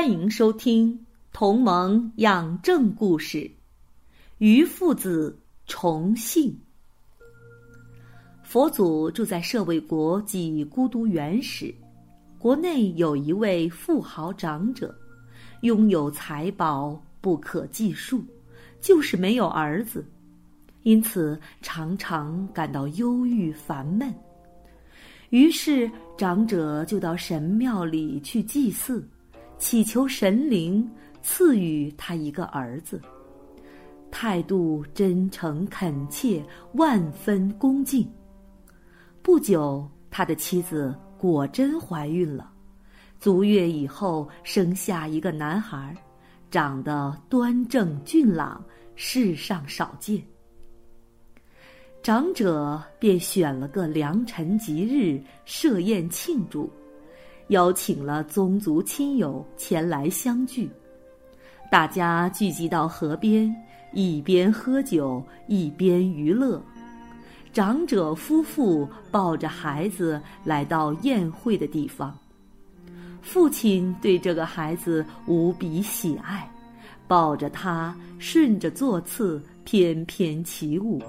欢迎收听《同盟养正故事》，于父子重信。佛祖住在舍卫国即孤独原始，国内有一位富豪长者，拥有财宝不可计数，就是没有儿子，因此常常感到忧郁烦闷。于是长者就到神庙里去祭祀。祈求神灵赐予他一个儿子，态度真诚恳切，万分恭敬。不久，他的妻子果真怀孕了，足月以后生下一个男孩，长得端正俊朗，世上少见。长者便选了个良辰吉日设宴庆祝。邀请了宗族亲友前来相聚，大家聚集到河边，一边喝酒一边娱乐。长者夫妇抱着孩子来到宴会的地方，父亲对这个孩子无比喜爱，抱着他顺着座次翩翩起舞。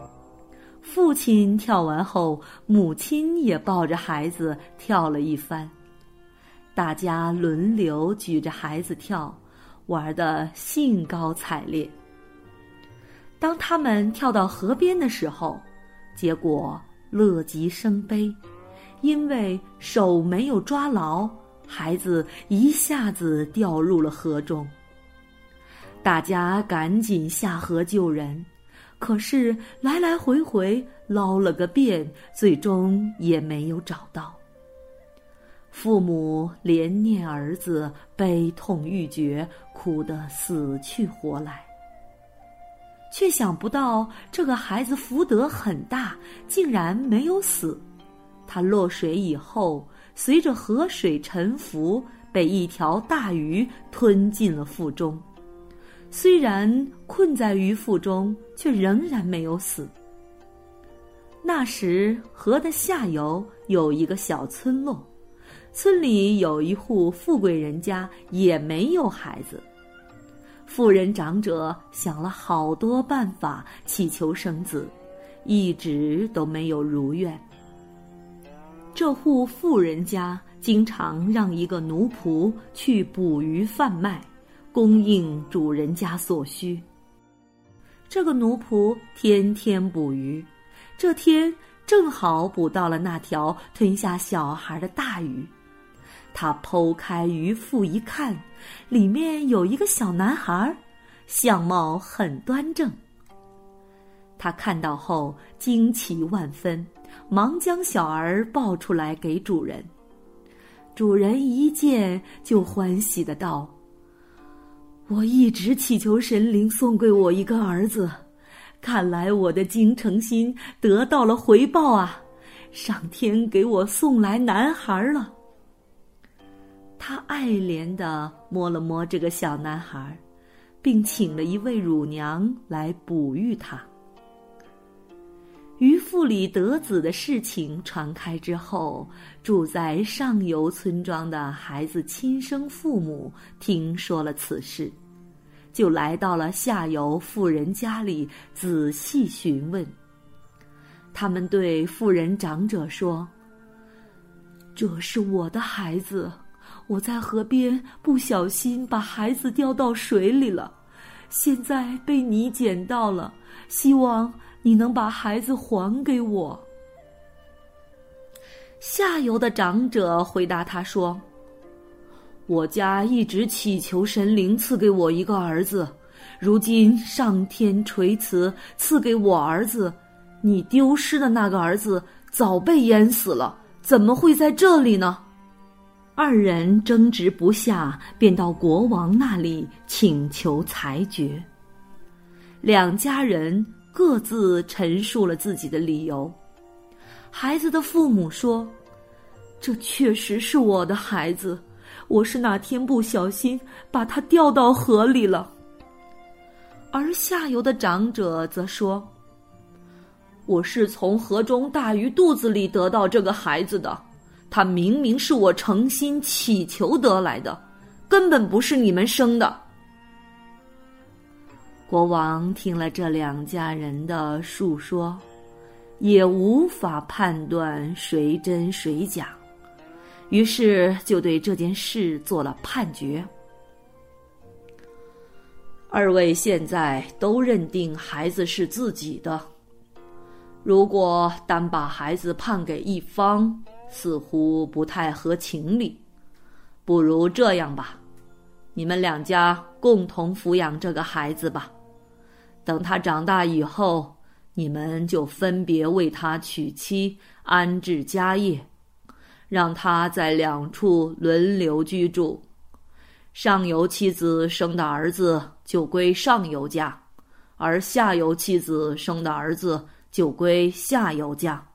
父亲跳完后，母亲也抱着孩子跳了一番。大家轮流举着孩子跳，玩得兴高采烈。当他们跳到河边的时候，结果乐极生悲，因为手没有抓牢，孩子一下子掉入了河中。大家赶紧下河救人，可是来来回回捞了个遍，最终也没有找到。父母怜念儿子，悲痛欲绝，哭得死去活来。却想不到这个孩子福德很大，竟然没有死。他落水以后，随着河水沉浮，被一条大鱼吞进了腹中。虽然困在鱼腹中，却仍然没有死。那时河的下游有一个小村落。村里有一户富贵人家，也没有孩子。富人长者想了好多办法，祈求生子，一直都没有如愿。这户富人家经常让一个奴仆去捕鱼贩卖，供应主人家所需。这个奴仆天天捕鱼，这天正好捕到了那条吞下小孩的大鱼。他剖开鱼腹一看，里面有一个小男孩，相貌很端正。他看到后惊奇万分，忙将小儿抱出来给主人。主人一见就欢喜的道：“我一直祈求神灵送给我一个儿子，看来我的精诚心得到了回报啊！上天给我送来男孩了。”他爱怜地摸了摸这个小男孩，并请了一位乳娘来哺育他。渔父里得子的事情传开之后，住在上游村庄的孩子亲生父母听说了此事，就来到了下游富人家里仔细询问。他们对富人长者说：“这是我的孩子。”我在河边不小心把孩子掉到水里了，现在被你捡到了，希望你能把孩子还给我。下游的长者回答他说：“我家一直祈求神灵赐给我一个儿子，如今上天垂慈赐给我儿子，你丢失的那个儿子早被淹死了，怎么会在这里呢？”二人争执不下，便到国王那里请求裁决。两家人各自陈述了自己的理由。孩子的父母说：“这确实是我的孩子，我是那天不小心把他掉到河里了。”而下游的长者则说：“我是从河中大鱼肚子里得到这个孩子的，他明明是我诚心祈求得来的，根本不是你们生的。”国王听了这两家人的述说。也无法判断谁真谁假，于是就对这件事做了判决。二位现在都认定孩子是自己的，如果单把孩子判给一方，似乎不太合情理。不如这样吧，你们两家共同抚养这个孩子吧，等他长大以后。你们就分别为他娶妻，安置家业，让他在两处轮流居住。上游妻子生的儿子就归上游家，而下游妻子生的儿子就归下游家。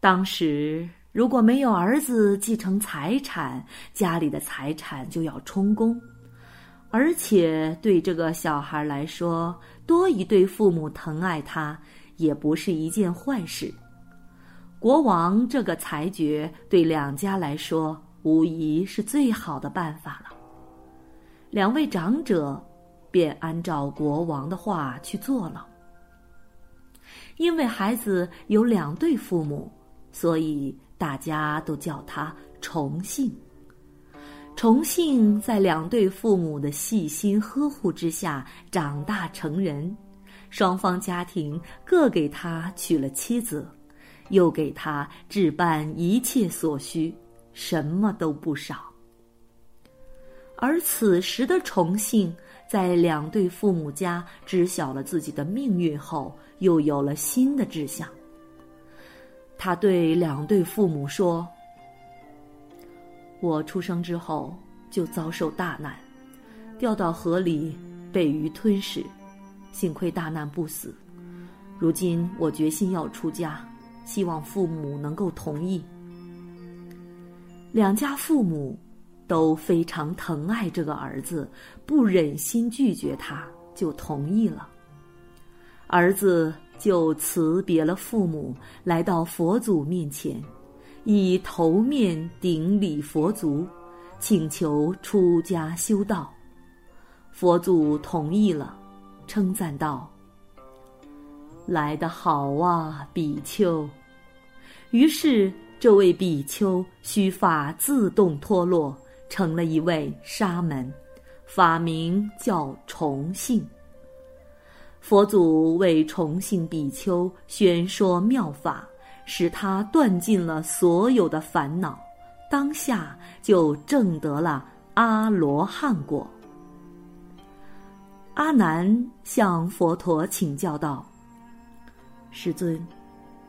当时如果没有儿子继承财产，家里的财产就要充公。而且对这个小孩来说，多一对父母疼爱他，也不是一件坏事。国王这个裁决对两家来说，无疑是最好的办法了。两位长者便按照国王的话去做了。因为孩子有两对父母，所以大家都叫他重姓。重幸在两对父母的细心呵护之下长大成人，双方家庭各给他娶了妻子，又给他置办一切所需，什么都不少。而此时的重信在两对父母家知晓了自己的命运后，又有了新的志向。他对两对父母说。我出生之后就遭受大难，掉到河里被鱼吞噬，幸亏大难不死。如今我决心要出家，希望父母能够同意。两家父母都非常疼爱这个儿子，不忍心拒绝他，就同意了。儿子就辞别了父母，来到佛祖面前。以头面顶礼佛足，请求出家修道。佛祖同意了，称赞道：“来得好啊，比丘！”于是这位比丘须发自动脱落，成了一位沙门，法名叫重姓。佛祖为重姓比丘宣说妙法。使他断尽了所有的烦恼，当下就证得了阿罗汉果。阿难向佛陀请教道：“师尊，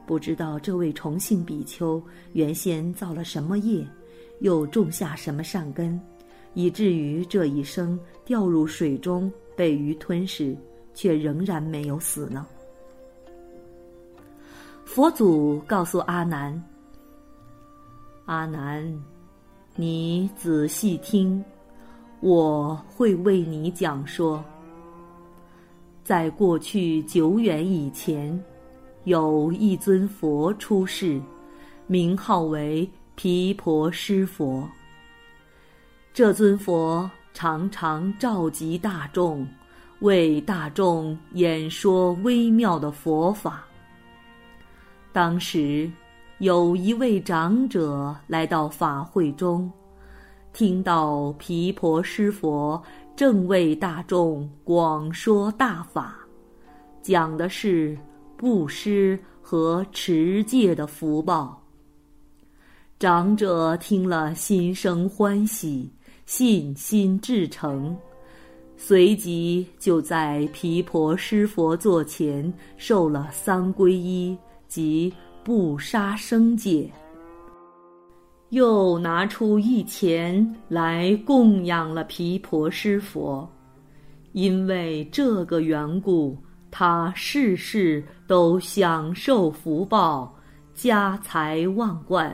不知道这位重姓比丘原先造了什么业，又种下什么善根，以至于这一生掉入水中被鱼吞噬，却仍然没有死呢？”佛祖告诉阿难：“阿难，你仔细听，我会为你讲说。在过去久远以前，有一尊佛出世，名号为毗婆尸佛。这尊佛常常召集大众，为大众演说微妙的佛法。”当时，有一位长者来到法会中，听到毗婆师佛正为大众广说大法，讲的是布施和持戒的福报。长者听了，心生欢喜，信心至诚，随即就在毗婆尸佛座前受了三皈依。即不杀生戒，又拿出一钱来供养了毗婆尸佛。因为这个缘故，他世世都享受福报，家财万贯，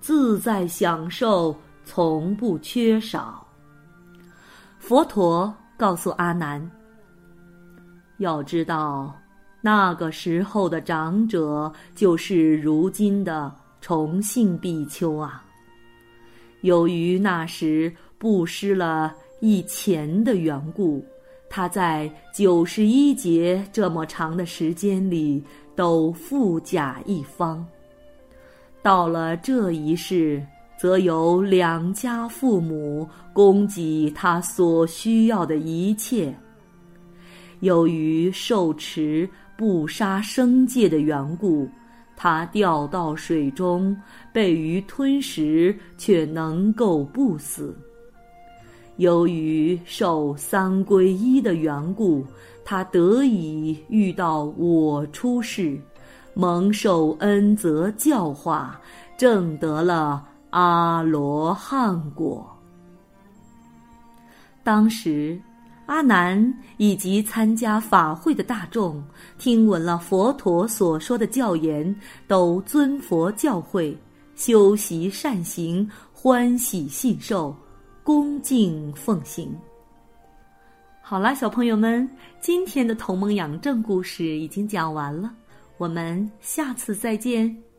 自在享受，从不缺少。佛陀告诉阿难：“要知道，那个时候的长者就是如今的崇信比丘啊。由于那时布施了一钱的缘故。”他在九十一劫这么长的时间里都富甲一方。到了这一世，则由两家父母供给他所需要的一切。由于受持不杀生戒的缘故，他掉到水中被鱼吞食，却能够不死。由于受三皈依的缘故，他得以遇到我出世，蒙受恩泽教化，证得了阿罗汉果。当时，阿难以及参加法会的大众，听闻了佛陀所说的教言，都尊佛教诲，修习善行，欢喜信受。恭敬奉行。好啦，小朋友们，今天的同盟养正故事已经讲完了，我们下次再见。